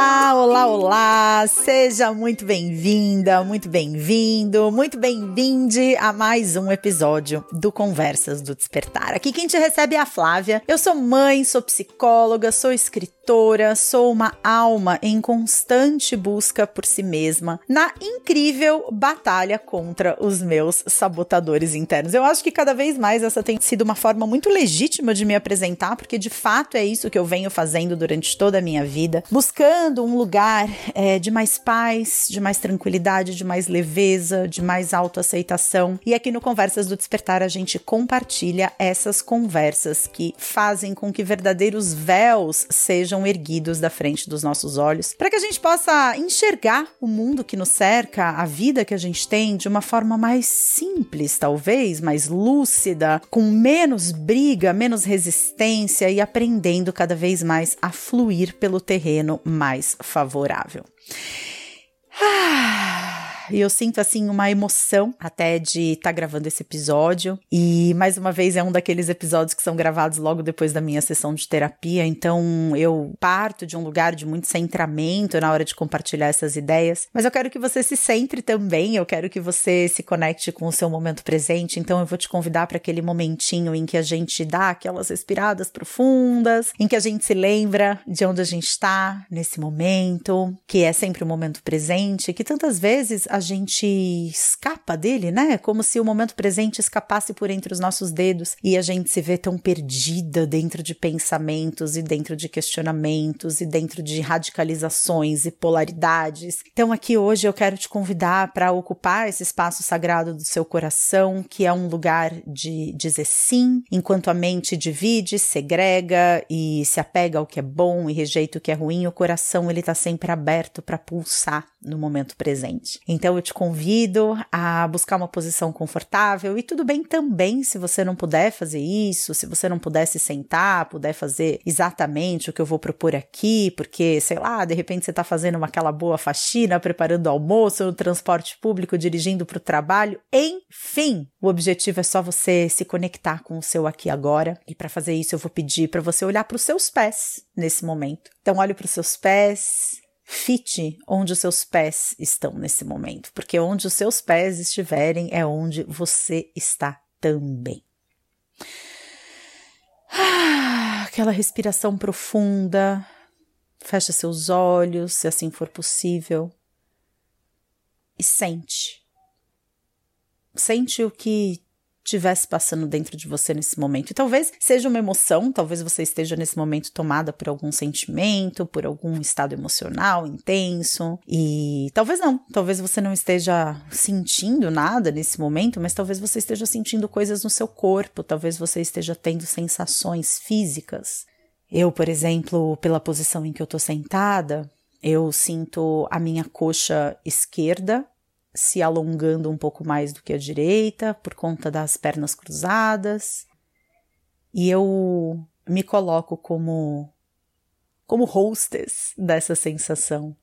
Olá, olá, olá! Seja muito bem-vinda, muito bem-vindo, muito bem-vinde a mais um episódio do Conversas do Despertar. Aqui quem te recebe é a Flávia. Eu sou mãe, sou psicóloga, sou escritora, sou uma alma em constante busca por si mesma na incrível batalha contra os meus sabotadores internos. Eu acho que cada vez mais essa tem sido uma forma muito legítima de me apresentar, porque de fato é isso que eu venho fazendo durante toda a minha vida, buscando um lugar é, de mais paz, de mais tranquilidade, de mais leveza, de mais autoaceitação. E aqui no Conversas do Despertar a gente compartilha essas conversas que fazem com que verdadeiros véus sejam erguidos da frente dos nossos olhos, para que a gente possa enxergar o mundo que nos cerca, a vida que a gente tem de uma forma mais simples, talvez, mais lúcida, com menos briga, menos resistência e aprendendo cada vez mais a fluir pelo terreno mais favorável. Ah. E eu sinto assim uma emoção até de estar tá gravando esse episódio. E mais uma vez é um daqueles episódios que são gravados logo depois da minha sessão de terapia, então eu parto de um lugar de muito centramento na hora de compartilhar essas ideias. Mas eu quero que você se centre também, eu quero que você se conecte com o seu momento presente, então eu vou te convidar para aquele momentinho em que a gente dá aquelas respiradas profundas, em que a gente se lembra de onde a gente está nesse momento, que é sempre o momento presente, que tantas vezes a gente escapa dele, né? Como se o momento presente escapasse por entre os nossos dedos e a gente se vê tão perdida dentro de pensamentos e dentro de questionamentos e dentro de radicalizações e polaridades. Então, aqui hoje eu quero te convidar para ocupar esse espaço sagrado do seu coração, que é um lugar de dizer sim, enquanto a mente divide, segrega e se apega ao que é bom e rejeita o que é ruim, o coração ele está sempre aberto para pulsar no momento presente. Então eu te convido a buscar uma posição confortável e tudo bem também se você não puder fazer isso, se você não puder se sentar, puder fazer exatamente o que eu vou propor aqui, porque sei lá, de repente você está fazendo uma, aquela boa faxina, preparando o almoço, no transporte público, dirigindo para o trabalho, enfim, o objetivo é só você se conectar com o seu aqui agora. E para fazer isso eu vou pedir para você olhar para os seus pés nesse momento. Então olhe para os seus pés, Fite onde os seus pés estão nesse momento, porque onde os seus pés estiverem é onde você está também. Ah, aquela respiração profunda. Fecha seus olhos, se assim for possível, e sente. Sente o que estivesse passando dentro de você nesse momento. E talvez seja uma emoção, talvez você esteja nesse momento tomada por algum sentimento, por algum estado emocional intenso. E talvez não, talvez você não esteja sentindo nada nesse momento, mas talvez você esteja sentindo coisas no seu corpo, talvez você esteja tendo sensações físicas. Eu, por exemplo, pela posição em que eu tô sentada, eu sinto a minha coxa esquerda se alongando um pouco mais do que a direita por conta das pernas cruzadas. E eu me coloco como como hostess dessa sensação.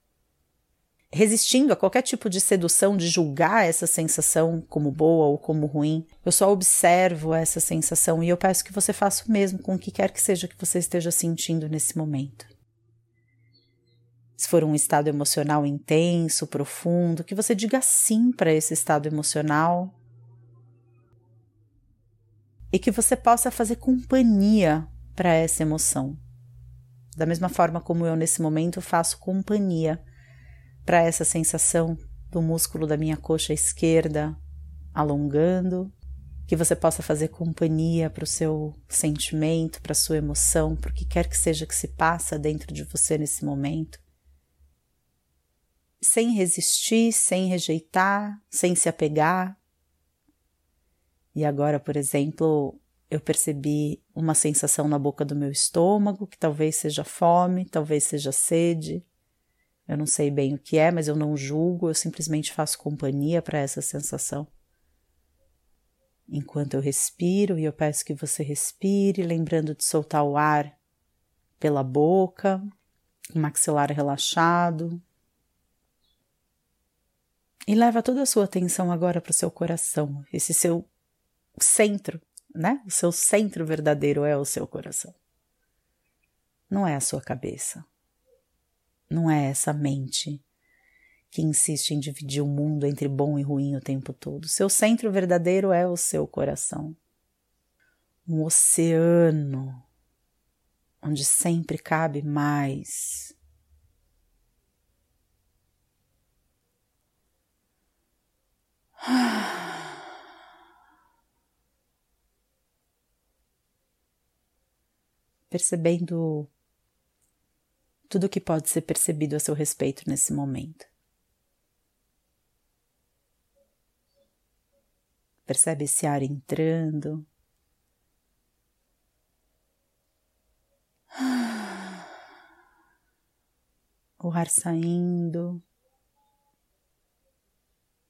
Resistindo a qualquer tipo de sedução de julgar essa sensação como boa ou como ruim, eu só observo essa sensação e eu peço que você faça o mesmo com o que quer que seja que você esteja sentindo nesse momento se for um estado emocional intenso, profundo, que você diga sim para esse estado emocional. E que você possa fazer companhia para essa emoção. Da mesma forma como eu nesse momento faço companhia para essa sensação do músculo da minha coxa esquerda alongando, que você possa fazer companhia para o seu sentimento, para a sua emoção, para o que quer que seja que se passa dentro de você nesse momento sem resistir, sem rejeitar, sem se apegar. E agora, por exemplo, eu percebi uma sensação na boca do meu estômago, que talvez seja fome, talvez seja sede. Eu não sei bem o que é, mas eu não julgo, eu simplesmente faço companhia para essa sensação. Enquanto eu respiro, e eu peço que você respire, lembrando de soltar o ar pela boca, o maxilar relaxado, e leva toda a sua atenção agora para o seu coração, esse seu centro, né? O seu centro verdadeiro é o seu coração. Não é a sua cabeça. não é essa mente que insiste em dividir o mundo entre bom e ruim o tempo todo. Seu centro verdadeiro é o seu coração. Um oceano onde sempre cabe mais. Percebendo tudo o que pode ser percebido a seu respeito nesse momento. Percebe esse ar entrando. O ar saindo.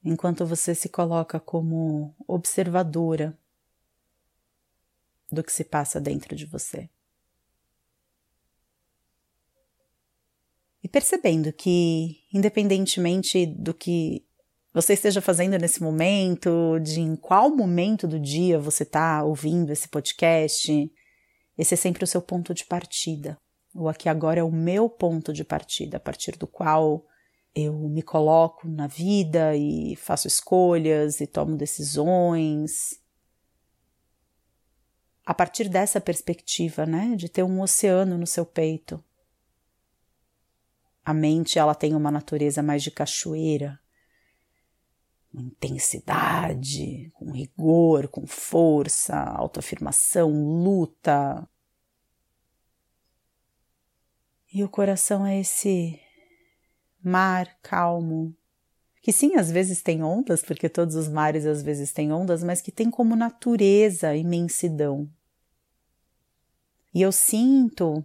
Enquanto você se coloca como observadora do que se passa dentro de você. E percebendo que, independentemente do que você esteja fazendo nesse momento, de em qual momento do dia você está ouvindo esse podcast, esse é sempre o seu ponto de partida. O aqui agora é o meu ponto de partida, a partir do qual eu me coloco na vida e faço escolhas e tomo decisões. A partir dessa perspectiva, né, de ter um oceano no seu peito. A mente, ela tem uma natureza mais de cachoeira, intensidade, com rigor, com força, autoafirmação, luta. E o coração é esse mar calmo, que sim, às vezes tem ondas, porque todos os mares às vezes têm ondas, mas que tem como natureza imensidão. E eu sinto,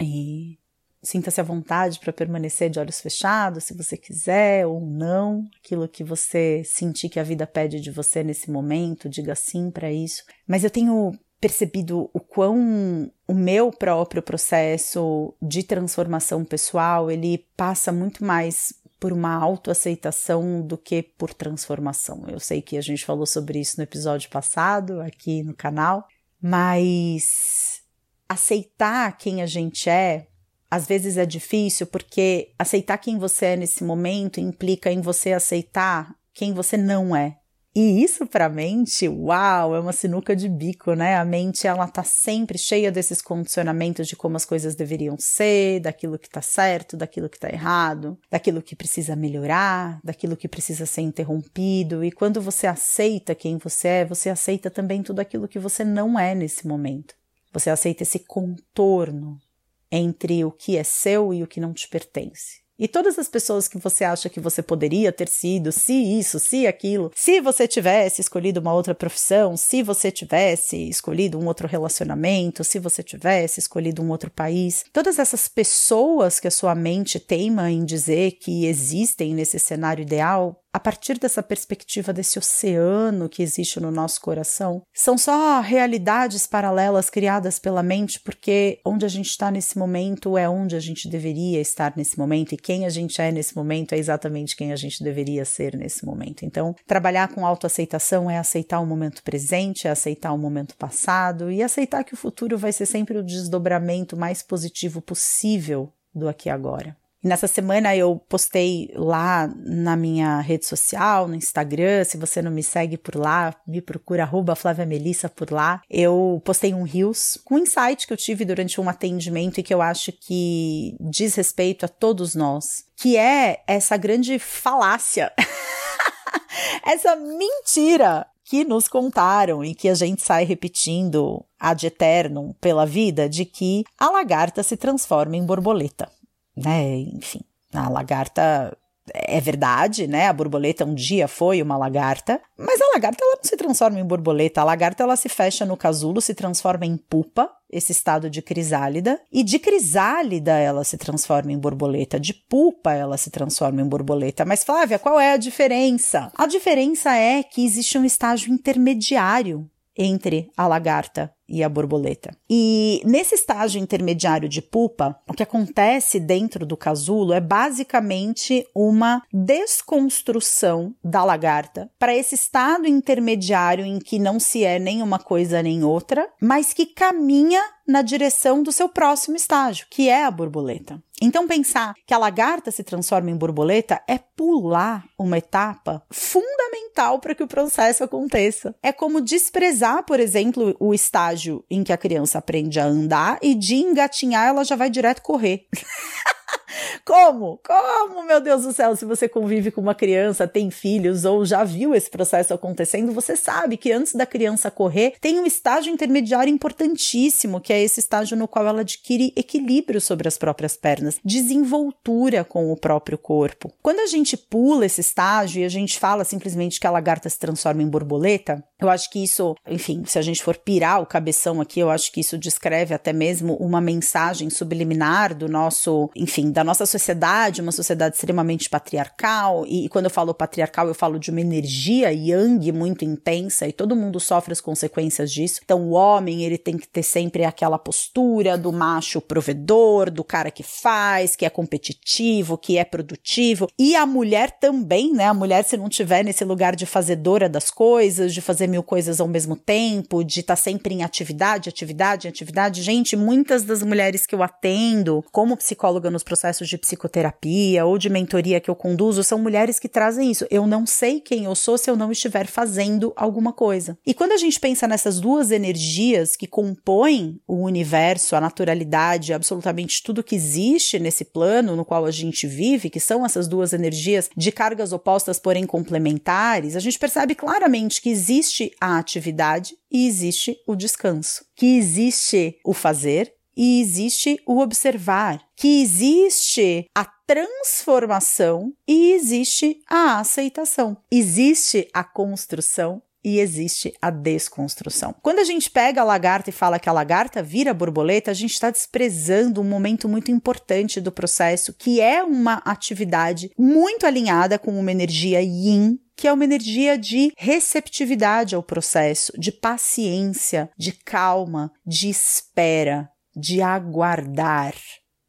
e Sinta-se à vontade para permanecer de olhos fechados, se você quiser ou não, aquilo que você sentir que a vida pede de você nesse momento, diga sim para isso. Mas eu tenho percebido o quão o meu próprio processo de transformação pessoal, ele passa muito mais por uma autoaceitação do que por transformação. Eu sei que a gente falou sobre isso no episódio passado aqui no canal, mas aceitar quem a gente é às vezes é difícil porque aceitar quem você é nesse momento implica em você aceitar quem você não é. E isso para a mente, uau, é uma sinuca de bico, né? A mente ela tá sempre cheia desses condicionamentos de como as coisas deveriam ser, daquilo que tá certo, daquilo que tá errado, daquilo que precisa melhorar, daquilo que precisa ser interrompido. E quando você aceita quem você é, você aceita também tudo aquilo que você não é nesse momento. Você aceita esse contorno entre o que é seu e o que não te pertence. E todas as pessoas que você acha que você poderia ter sido, se isso, se aquilo, se você tivesse escolhido uma outra profissão, se você tivesse escolhido um outro relacionamento, se você tivesse escolhido um outro país, todas essas pessoas que a sua mente teima em dizer que existem nesse cenário ideal, a partir dessa perspectiva desse oceano que existe no nosso coração, são só realidades paralelas criadas pela mente, porque onde a gente está nesse momento é onde a gente deveria estar nesse momento, e quem a gente é nesse momento é exatamente quem a gente deveria ser nesse momento. Então, trabalhar com autoaceitação é aceitar o momento presente, é aceitar o momento passado e aceitar que o futuro vai ser sempre o desdobramento mais positivo possível do aqui agora. E nessa semana eu postei lá na minha rede social, no Instagram, se você não me segue por lá, me procura arroba Flávia Melissa por lá. Eu postei um Reels com um insight que eu tive durante um atendimento e que eu acho que diz respeito a todos nós, que é essa grande falácia, essa mentira que nos contaram e que a gente sai repetindo ad eternum pela vida de que a lagarta se transforma em borboleta né? Enfim, a lagarta é verdade, né? A borboleta um dia foi uma lagarta, mas a lagarta ela não se transforma em borboleta. A lagarta ela se fecha no casulo, se transforma em pupa, esse estado de crisálida, e de crisálida ela se transforma em borboleta, de pupa ela se transforma em borboleta. Mas Flávia, qual é a diferença? A diferença é que existe um estágio intermediário entre a lagarta e a borboleta. E nesse estágio intermediário de pupa, o que acontece dentro do casulo é basicamente uma desconstrução da lagarta para esse estado intermediário em que não se é nem uma coisa nem outra, mas que caminha na direção do seu próximo estágio, que é a borboleta. Então, pensar que a lagarta se transforma em borboleta é pular uma etapa fundamental para que o processo aconteça. É como desprezar, por exemplo, o estágio em que a criança aprende a andar e de engatinhar ela já vai direto correr. Como? Como, meu Deus do céu, se você convive com uma criança, tem filhos ou já viu esse processo acontecendo, você sabe que antes da criança correr, tem um estágio intermediário importantíssimo, que é esse estágio no qual ela adquire equilíbrio sobre as próprias pernas, desenvoltura com o próprio corpo. Quando a gente pula esse estágio e a gente fala simplesmente que a lagarta se transforma em borboleta, eu acho que isso, enfim, se a gente for pirar o cabeção aqui, eu acho que isso descreve até mesmo uma mensagem subliminar do nosso, enfim, da nossa sociedade, uma sociedade extremamente patriarcal. E, e quando eu falo patriarcal, eu falo de uma energia yang muito intensa e todo mundo sofre as consequências disso. Então, o homem, ele tem que ter sempre aquela postura do macho provedor, do cara que faz, que é competitivo, que é produtivo. E a mulher também, né? A mulher, se não tiver nesse lugar de fazedora das coisas, de fazer mil coisas ao mesmo tempo, de estar tá sempre em atividade, atividade, atividade. Gente, muitas das mulheres que eu atendo como psicóloga nos processos de psicoterapia ou de mentoria que eu conduzo são mulheres que trazem isso. Eu não sei quem eu sou se eu não estiver fazendo alguma coisa. E quando a gente pensa nessas duas energias que compõem o universo, a naturalidade, absolutamente tudo que existe nesse plano no qual a gente vive, que são essas duas energias de cargas opostas, porém complementares, a gente percebe claramente que existe a atividade e existe o descanso, que existe o fazer e existe o observar, que existe a transformação e existe a aceitação, existe a construção e existe a desconstrução. Quando a gente pega a lagarta e fala que a lagarta vira borboleta, a gente está desprezando um momento muito importante do processo, que é uma atividade muito alinhada com uma energia yin que é uma energia de receptividade ao processo, de paciência, de calma, de espera, de aguardar,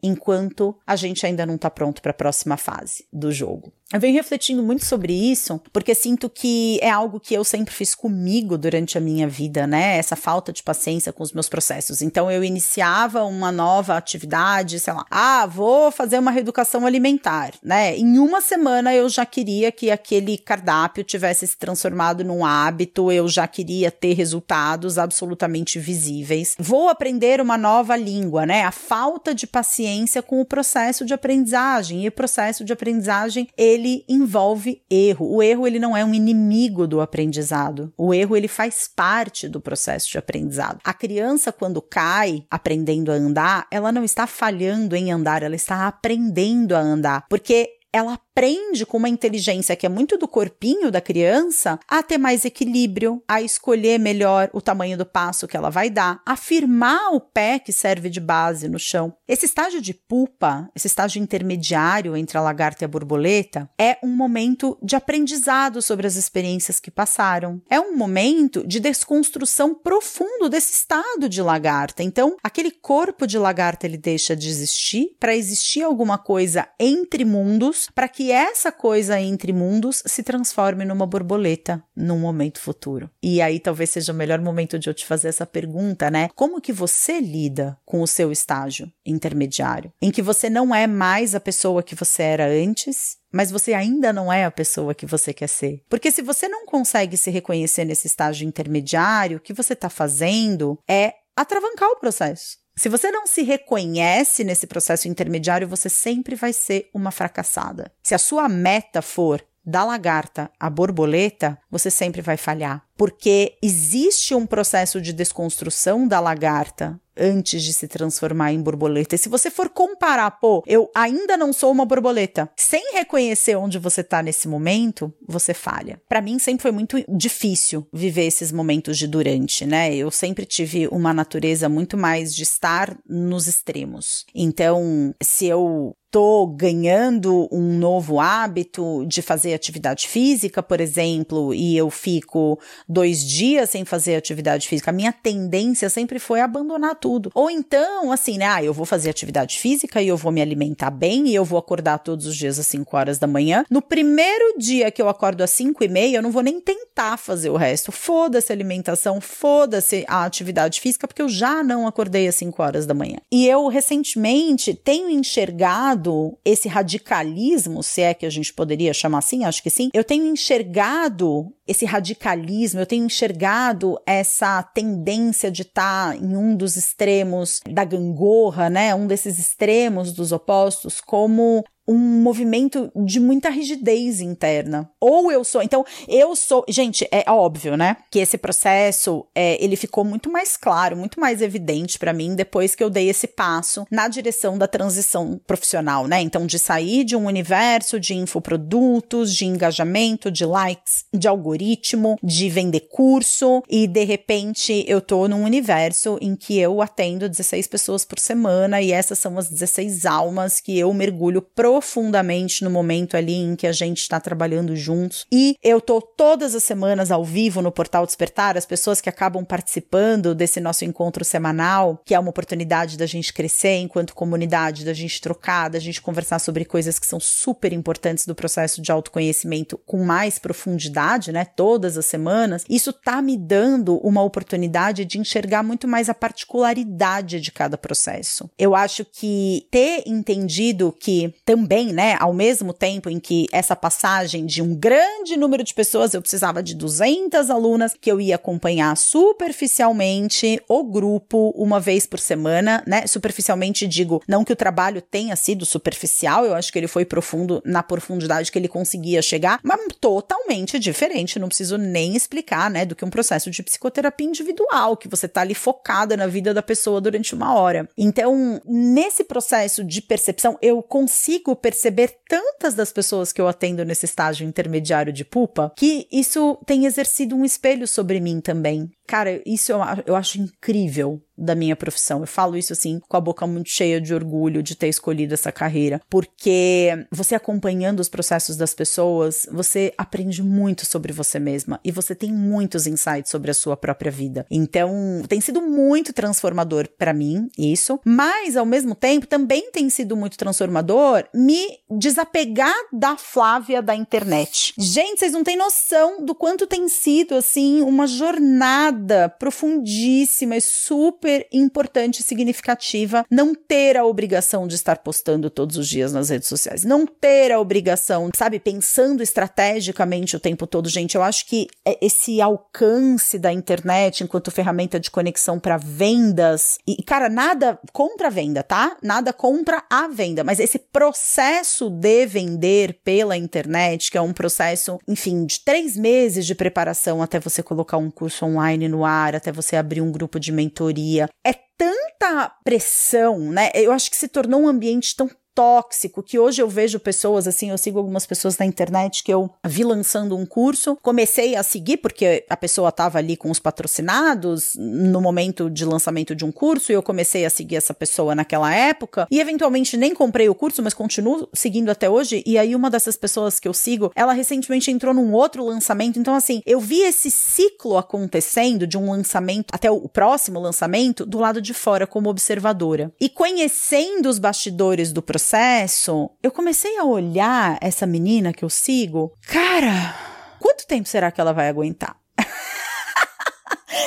enquanto a gente ainda não está pronto para a próxima fase do jogo. Eu venho refletindo muito sobre isso, porque sinto que é algo que eu sempre fiz comigo durante a minha vida, né? Essa falta de paciência com os meus processos. Então eu iniciava uma nova atividade, sei lá, ah, vou fazer uma reeducação alimentar, né? Em uma semana eu já queria que aquele cardápio tivesse se transformado num hábito, eu já queria ter resultados absolutamente visíveis. Vou aprender uma nova língua, né? A falta de paciência com o processo de aprendizagem. E o processo de aprendizagem, ele ele envolve erro. O erro ele não é um inimigo do aprendizado. O erro ele faz parte do processo de aprendizado. A criança quando cai aprendendo a andar, ela não está falhando em andar, ela está aprendendo a andar, porque ela aprende com uma inteligência que é muito do corpinho da criança a ter mais equilíbrio, a escolher melhor o tamanho do passo que ela vai dar, a firmar o pé que serve de base no chão. Esse estágio de pupa, esse estágio intermediário entre a lagarta e a borboleta, é um momento de aprendizado sobre as experiências que passaram. É um momento de desconstrução profundo desse estado de lagarta. Então, aquele corpo de lagarta ele deixa de existir para existir alguma coisa entre mundos, para que que essa coisa entre mundos se transforme numa borboleta num momento futuro. E aí talvez seja o melhor momento de eu te fazer essa pergunta, né? Como que você lida com o seu estágio intermediário, em que você não é mais a pessoa que você era antes, mas você ainda não é a pessoa que você quer ser. Porque se você não consegue se reconhecer nesse estágio intermediário, o que você está fazendo é atravancar o processo. Se você não se reconhece nesse processo intermediário, você sempre vai ser uma fracassada. Se a sua meta for da lagarta à borboleta, você sempre vai falhar, porque existe um processo de desconstrução da lagarta antes de se transformar em borboleta. E se você for comparar, pô, eu ainda não sou uma borboleta, sem reconhecer onde você tá nesse momento, você falha. Para mim sempre foi muito difícil viver esses momentos de durante, né? Eu sempre tive uma natureza muito mais de estar nos extremos. Então, se eu tô ganhando um novo hábito de fazer atividade física, por exemplo, e eu fico dois dias sem fazer atividade física, a minha tendência sempre foi abandonar tudo. Ou então, assim, né? Ah, eu vou fazer atividade física e eu vou me alimentar bem e eu vou acordar todos os dias às 5 horas da manhã. No primeiro dia que eu acordo às 5 e meia, eu não vou nem tentar fazer o resto. Foda-se a alimentação, foda-se a atividade física, porque eu já não acordei às 5 horas da manhã. E eu recentemente tenho enxergado enxergado esse radicalismo, se é que a gente poderia chamar assim, acho que sim, eu tenho enxergado esse radicalismo, eu tenho enxergado essa tendência de estar tá em um dos extremos da gangorra, né, um desses extremos dos opostos, como um movimento de muita rigidez interna. Ou eu sou, então eu sou, gente, é óbvio, né, que esse processo é, ele ficou muito mais claro, muito mais evidente para mim depois que eu dei esse passo na direção da transição profissional, né? Então de sair de um universo de infoprodutos, de engajamento, de likes, de algoritmo, de vender curso e de repente eu tô num universo em que eu atendo 16 pessoas por semana e essas são as 16 almas que eu mergulho pro profundamente no momento ali em que a gente está trabalhando juntos. E eu tô todas as semanas ao vivo no Portal Despertar, as pessoas que acabam participando desse nosso encontro semanal, que é uma oportunidade da gente crescer enquanto comunidade, da gente trocar, da gente conversar sobre coisas que são super importantes do processo de autoconhecimento com mais profundidade, né? Todas as semanas. Isso tá me dando uma oportunidade de enxergar muito mais a particularidade de cada processo. Eu acho que ter entendido que também também, né, ao mesmo tempo em que essa passagem de um grande número de pessoas, eu precisava de 200 alunas que eu ia acompanhar superficialmente o grupo uma vez por semana, né? Superficialmente digo, não que o trabalho tenha sido superficial, eu acho que ele foi profundo na profundidade que ele conseguia chegar, mas totalmente diferente, não preciso nem explicar, né, do que um processo de psicoterapia individual, que você tá ali focada na vida da pessoa durante uma hora. Então, nesse processo de percepção, eu consigo perceber tantas das pessoas que eu atendo nesse estágio intermediário de pupa que isso tem exercido um espelho sobre mim também. Cara, isso eu, eu acho incrível da minha profissão. Eu falo isso assim com a boca muito cheia de orgulho de ter escolhido essa carreira, porque você acompanhando os processos das pessoas, você aprende muito sobre você mesma e você tem muitos insights sobre a sua própria vida. Então, tem sido muito transformador para mim isso, mas ao mesmo tempo também tem sido muito transformador me desapegar da Flávia da internet. Gente, vocês não têm noção do quanto tem sido assim uma jornada camada profundíssima e super importante e significativa não ter a obrigação de estar postando todos os dias nas redes sociais, não ter a obrigação, sabe, pensando estrategicamente o tempo todo. Gente, eu acho que é esse alcance da internet enquanto ferramenta de conexão para vendas, e cara, nada contra a venda, tá? Nada contra a venda, mas esse processo de vender pela internet, que é um processo, enfim, de três meses de preparação até você colocar um curso online no ar, até você abrir um grupo de mentoria. É tanta pressão, né? Eu acho que se tornou um ambiente tão tóxico, que hoje eu vejo pessoas assim, eu sigo algumas pessoas na internet que eu vi lançando um curso, comecei a seguir porque a pessoa estava ali com os patrocinados no momento de lançamento de um curso e eu comecei a seguir essa pessoa naquela época e eventualmente nem comprei o curso, mas continuo seguindo até hoje e aí uma dessas pessoas que eu sigo, ela recentemente entrou num outro lançamento, então assim, eu vi esse ciclo acontecendo de um lançamento até o próximo lançamento do lado de fora como observadora. E conhecendo os bastidores do processo processo, eu comecei a olhar essa menina que eu sigo. Cara, quanto tempo será que ela vai aguentar?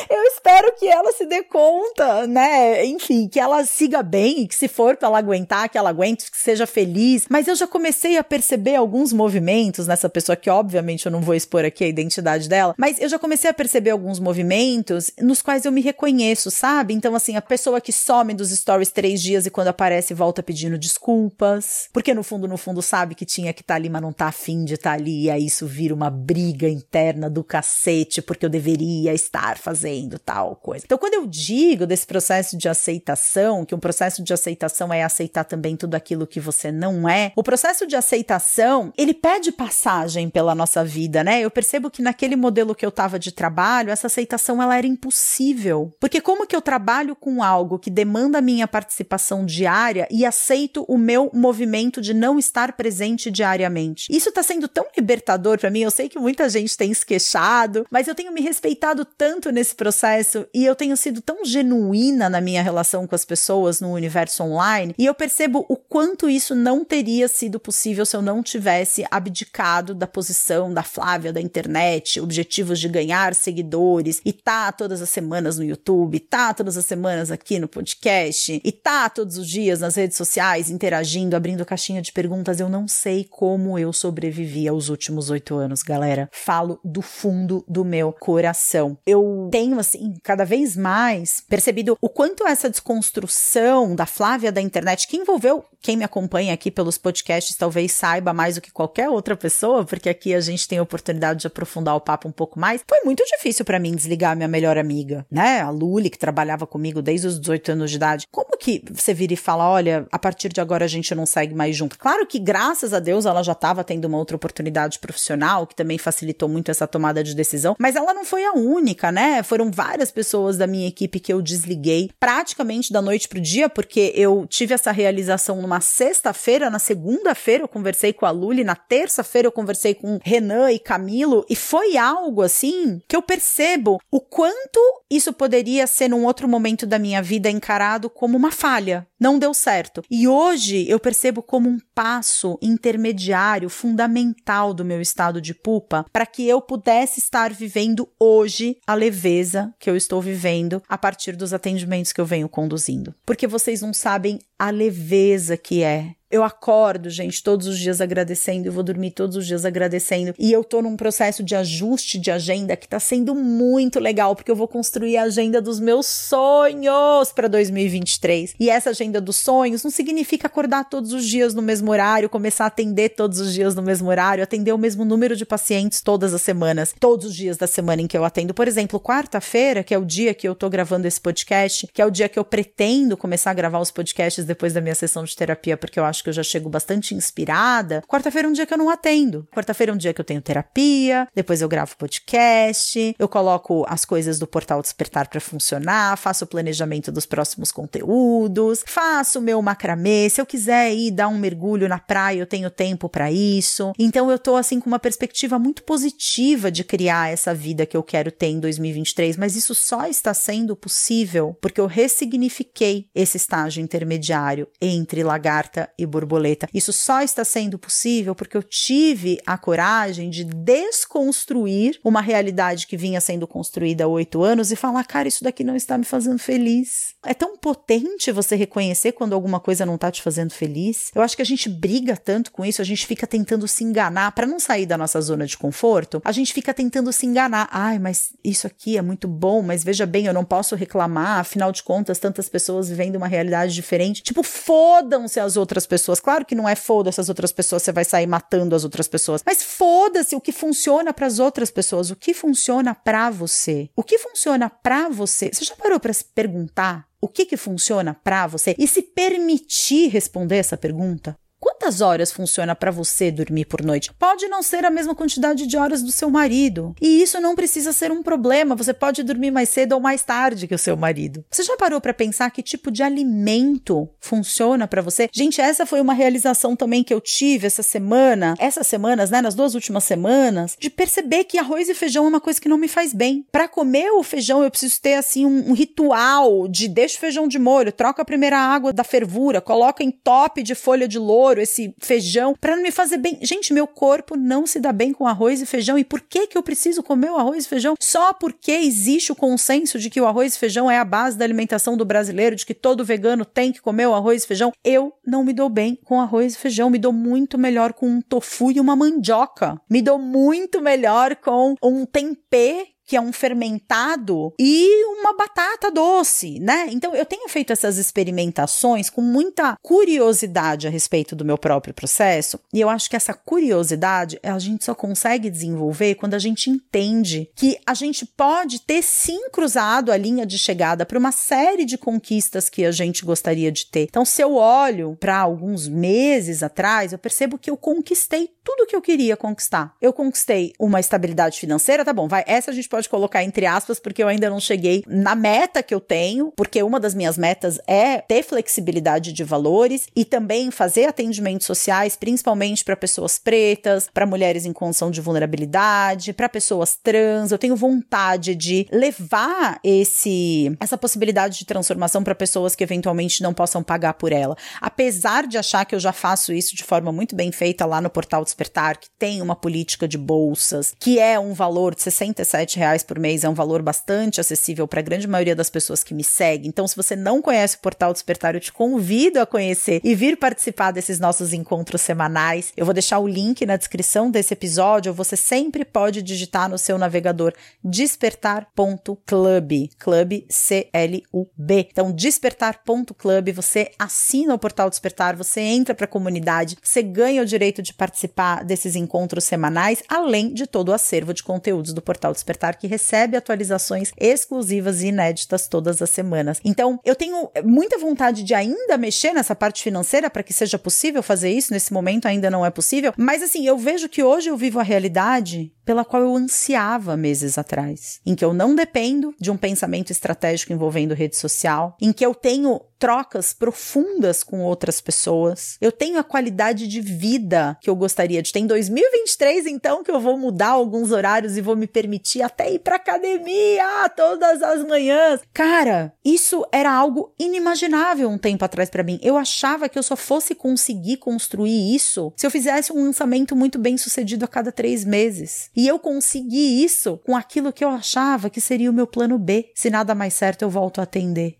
Eu espero que ela se dê conta, né? Enfim, que ela siga bem, que se for para ela aguentar, que ela aguente, que seja feliz. Mas eu já comecei a perceber alguns movimentos nessa pessoa, que obviamente eu não vou expor aqui a identidade dela, mas eu já comecei a perceber alguns movimentos nos quais eu me reconheço, sabe? Então, assim, a pessoa que some dos stories três dias e quando aparece volta pedindo desculpas, porque no fundo, no fundo, sabe que tinha que estar tá ali, mas não tá afim de estar tá ali, e aí isso vira uma briga interna do cacete, porque eu deveria estar fazendo, tá? tal coisa. Então, quando eu digo desse processo de aceitação, que um processo de aceitação é aceitar também tudo aquilo que você não é, o processo de aceitação, ele pede passagem pela nossa vida, né? Eu percebo que naquele modelo que eu tava de trabalho, essa aceitação ela era impossível. Porque como que eu trabalho com algo que demanda a minha participação diária e aceito o meu movimento de não estar presente diariamente? Isso tá sendo tão libertador para mim. Eu sei que muita gente tem se queixado, mas eu tenho me respeitado tanto nesse processo e eu tenho sido tão genuína na minha relação com as pessoas no universo online e eu percebo o quanto isso não teria sido possível se eu não tivesse abdicado da posição da Flávia da internet, objetivos de ganhar seguidores e tá todas as semanas no YouTube, tá todas as semanas aqui no podcast e tá todos os dias nas redes sociais interagindo, abrindo caixinha de perguntas. Eu não sei como eu sobrevivi aos últimos oito anos, galera. Falo do fundo do meu coração. Eu tenho, assim, cada vez mais percebido o quanto essa desconstrução da Flávia da internet, que envolveu quem me acompanha aqui pelos podcasts, talvez saiba mais do que qualquer outra pessoa, porque aqui a gente tem a oportunidade de aprofundar o papo um pouco mais. Foi muito difícil para mim desligar minha melhor amiga, né? A Luli, que trabalhava comigo desde os 18 anos de idade. Como que você vira e fala, olha, a partir de agora a gente não segue mais junto? Claro que, graças a Deus, ela já estava tendo uma outra oportunidade profissional, que também facilitou muito essa tomada de decisão, mas ela não foi a única, né? Foram várias pessoas da minha equipe que eu desliguei praticamente da noite pro dia, porque eu tive essa realização numa sexta-feira, na segunda-feira eu conversei com a Luli, na terça-feira eu conversei com Renan e Camilo, e foi algo assim que eu percebo o quanto isso poderia ser num outro momento da minha vida encarado como uma falha. Não deu certo. E hoje eu percebo como um passo intermediário fundamental do meu estado de pupa para que eu pudesse estar vivendo hoje a leveza que eu estou vivendo a partir dos atendimentos que eu venho conduzindo. Porque vocês não sabem a leveza que é eu acordo, gente, todos os dias agradecendo, eu vou dormir todos os dias agradecendo. E eu tô num processo de ajuste de agenda que tá sendo muito legal, porque eu vou construir a agenda dos meus sonhos para 2023. E essa agenda dos sonhos não significa acordar todos os dias no mesmo horário, começar a atender todos os dias no mesmo horário, atender o mesmo número de pacientes todas as semanas, todos os dias da semana em que eu atendo. Por exemplo, quarta-feira, que é o dia que eu tô gravando esse podcast, que é o dia que eu pretendo começar a gravar os podcasts depois da minha sessão de terapia, porque eu acho que eu já chego bastante inspirada. Quarta-feira é um dia que eu não atendo. Quarta-feira é um dia que eu tenho terapia, depois eu gravo podcast, eu coloco as coisas do portal Despertar para funcionar, faço o planejamento dos próximos conteúdos, faço o meu macramê. Se eu quiser ir dar um mergulho na praia, eu tenho tempo para isso. Então eu tô assim com uma perspectiva muito positiva de criar essa vida que eu quero ter em 2023, mas isso só está sendo possível porque eu ressignifiquei esse estágio intermediário entre lagarta e borboleta. Isso só está sendo possível porque eu tive a coragem de desconstruir uma realidade que vinha sendo construída há oito anos e falar, cara, isso daqui não está me fazendo feliz. É tão potente você reconhecer quando alguma coisa não está te fazendo feliz. Eu acho que a gente briga tanto com isso, a gente fica tentando se enganar para não sair da nossa zona de conforto. A gente fica tentando se enganar. Ai, mas isso aqui é muito bom, mas veja bem, eu não posso reclamar, afinal de contas, tantas pessoas vivendo uma realidade diferente. Tipo, fodam-se as outras pessoas pessoas. Claro que não é foda-se as outras pessoas, você vai sair matando as outras pessoas. Mas foda-se o que funciona para as outras pessoas, o que funciona para você. O que funciona para você? Você já parou para se perguntar o que que funciona para você e se permitir responder essa pergunta? Quantas horas funciona para você dormir por noite? Pode não ser a mesma quantidade de horas do seu marido. E isso não precisa ser um problema. Você pode dormir mais cedo ou mais tarde que o seu marido. Você já parou para pensar que tipo de alimento funciona para você? Gente, essa foi uma realização também que eu tive essa semana, essas semanas, né, nas duas últimas semanas, de perceber que arroz e feijão é uma coisa que não me faz bem. Para comer o feijão, eu preciso ter assim um, um ritual de deixa o feijão de molho, troca a primeira água da fervura, coloca em top de folha de louro esse feijão, para não me fazer bem. Gente, meu corpo não se dá bem com arroz e feijão. E por que que eu preciso comer o arroz e feijão? Só porque existe o consenso de que o arroz e feijão é a base da alimentação do brasileiro, de que todo vegano tem que comer o arroz e feijão. Eu não me dou bem com arroz e feijão, me dou muito melhor com um tofu e uma mandioca. Me dou muito melhor com um tempê que é um fermentado e uma batata doce, né? Então eu tenho feito essas experimentações com muita curiosidade a respeito do meu próprio processo, e eu acho que essa curiosidade a gente só consegue desenvolver quando a gente entende que a gente pode ter sim cruzado a linha de chegada para uma série de conquistas que a gente gostaria de ter. Então, se eu olho para alguns meses atrás, eu percebo que eu conquistei tudo que eu queria conquistar. Eu conquistei uma estabilidade financeira, tá bom, vai, essa a gente pode colocar entre aspas, porque eu ainda não cheguei na meta que eu tenho, porque uma das minhas metas é ter flexibilidade de valores e também fazer atendimentos sociais, principalmente para pessoas pretas, para mulheres em condição de vulnerabilidade, para pessoas trans. Eu tenho vontade de levar esse essa possibilidade de transformação para pessoas que eventualmente não possam pagar por ela. Apesar de achar que eu já faço isso de forma muito bem feita lá no portal Despertar, que tem uma política de bolsas, que é um valor de 67 reais por mês, é um valor bastante acessível para a grande maioria das pessoas que me seguem. Então, se você não conhece o portal Despertar, eu te convido a conhecer e vir participar desses nossos encontros semanais. Eu vou deixar o link na descrição desse episódio. Você sempre pode digitar no seu navegador despertar.club, club C L U B. Então, despertar.club, você assina o portal Despertar, você entra para a comunidade, você ganha o direito de participar desses encontros semanais, além de todo o acervo de conteúdos do portal Despertar que recebe atualizações exclusivas e inéditas todas as semanas. Então, eu tenho muita vontade de ainda mexer nessa parte financeira para que seja possível fazer isso. Nesse momento ainda não é possível, mas assim, eu vejo que hoje eu vivo a realidade pela qual eu ansiava meses atrás, em que eu não dependo de um pensamento estratégico envolvendo rede social, em que eu tenho trocas profundas com outras pessoas, eu tenho a qualidade de vida que eu gostaria de ter em 2023, então que eu vou mudar alguns horários e vou me permitir até ir para academia todas as manhãs. Cara, isso era algo inimaginável um tempo atrás para mim. Eu achava que eu só fosse conseguir construir isso se eu fizesse um lançamento muito bem sucedido a cada três meses. E eu consegui isso com aquilo que eu achava que seria o meu plano B. Se nada mais certo, eu volto a atender.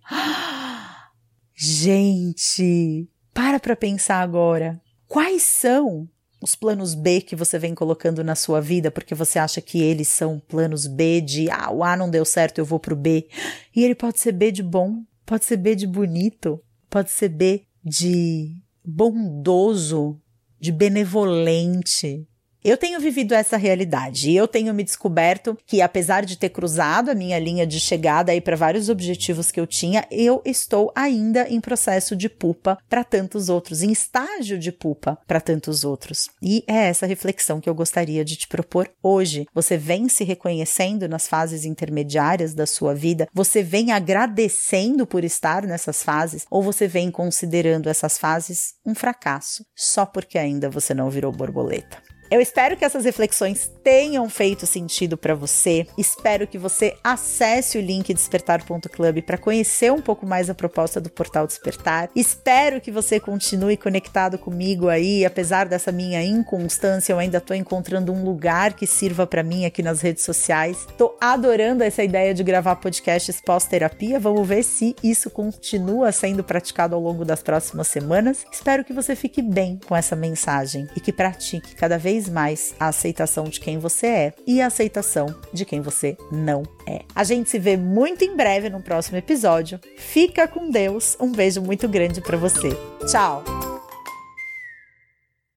Gente, para para pensar agora. Quais são os planos B que você vem colocando na sua vida porque você acha que eles são planos B de ah, o A não deu certo, eu vou pro B. E ele pode ser B de bom, pode ser B de bonito, pode ser B de bondoso, de benevolente, eu tenho vivido essa realidade e eu tenho me descoberto que, apesar de ter cruzado a minha linha de chegada aí para vários objetivos que eu tinha, eu estou ainda em processo de pupa para tantos outros, em estágio de pupa para tantos outros. E é essa reflexão que eu gostaria de te propor hoje. Você vem se reconhecendo nas fases intermediárias da sua vida? Você vem agradecendo por estar nessas fases? Ou você vem considerando essas fases um fracasso só porque ainda você não virou borboleta? Eu espero que essas reflexões tenham feito sentido para você. Espero que você acesse o link despertar.club para conhecer um pouco mais a proposta do Portal Despertar. Espero que você continue conectado comigo aí, apesar dessa minha inconstância, eu ainda estou encontrando um lugar que sirva para mim aqui nas redes sociais. Tô adorando essa ideia de gravar podcasts pós-terapia. Vamos ver se isso continua sendo praticado ao longo das próximas semanas. Espero que você fique bem com essa mensagem e que pratique cada vez vez mais a aceitação de quem você é e a aceitação de quem você não é. A gente se vê muito em breve no próximo episódio. Fica com Deus. Um beijo muito grande para você. Tchau.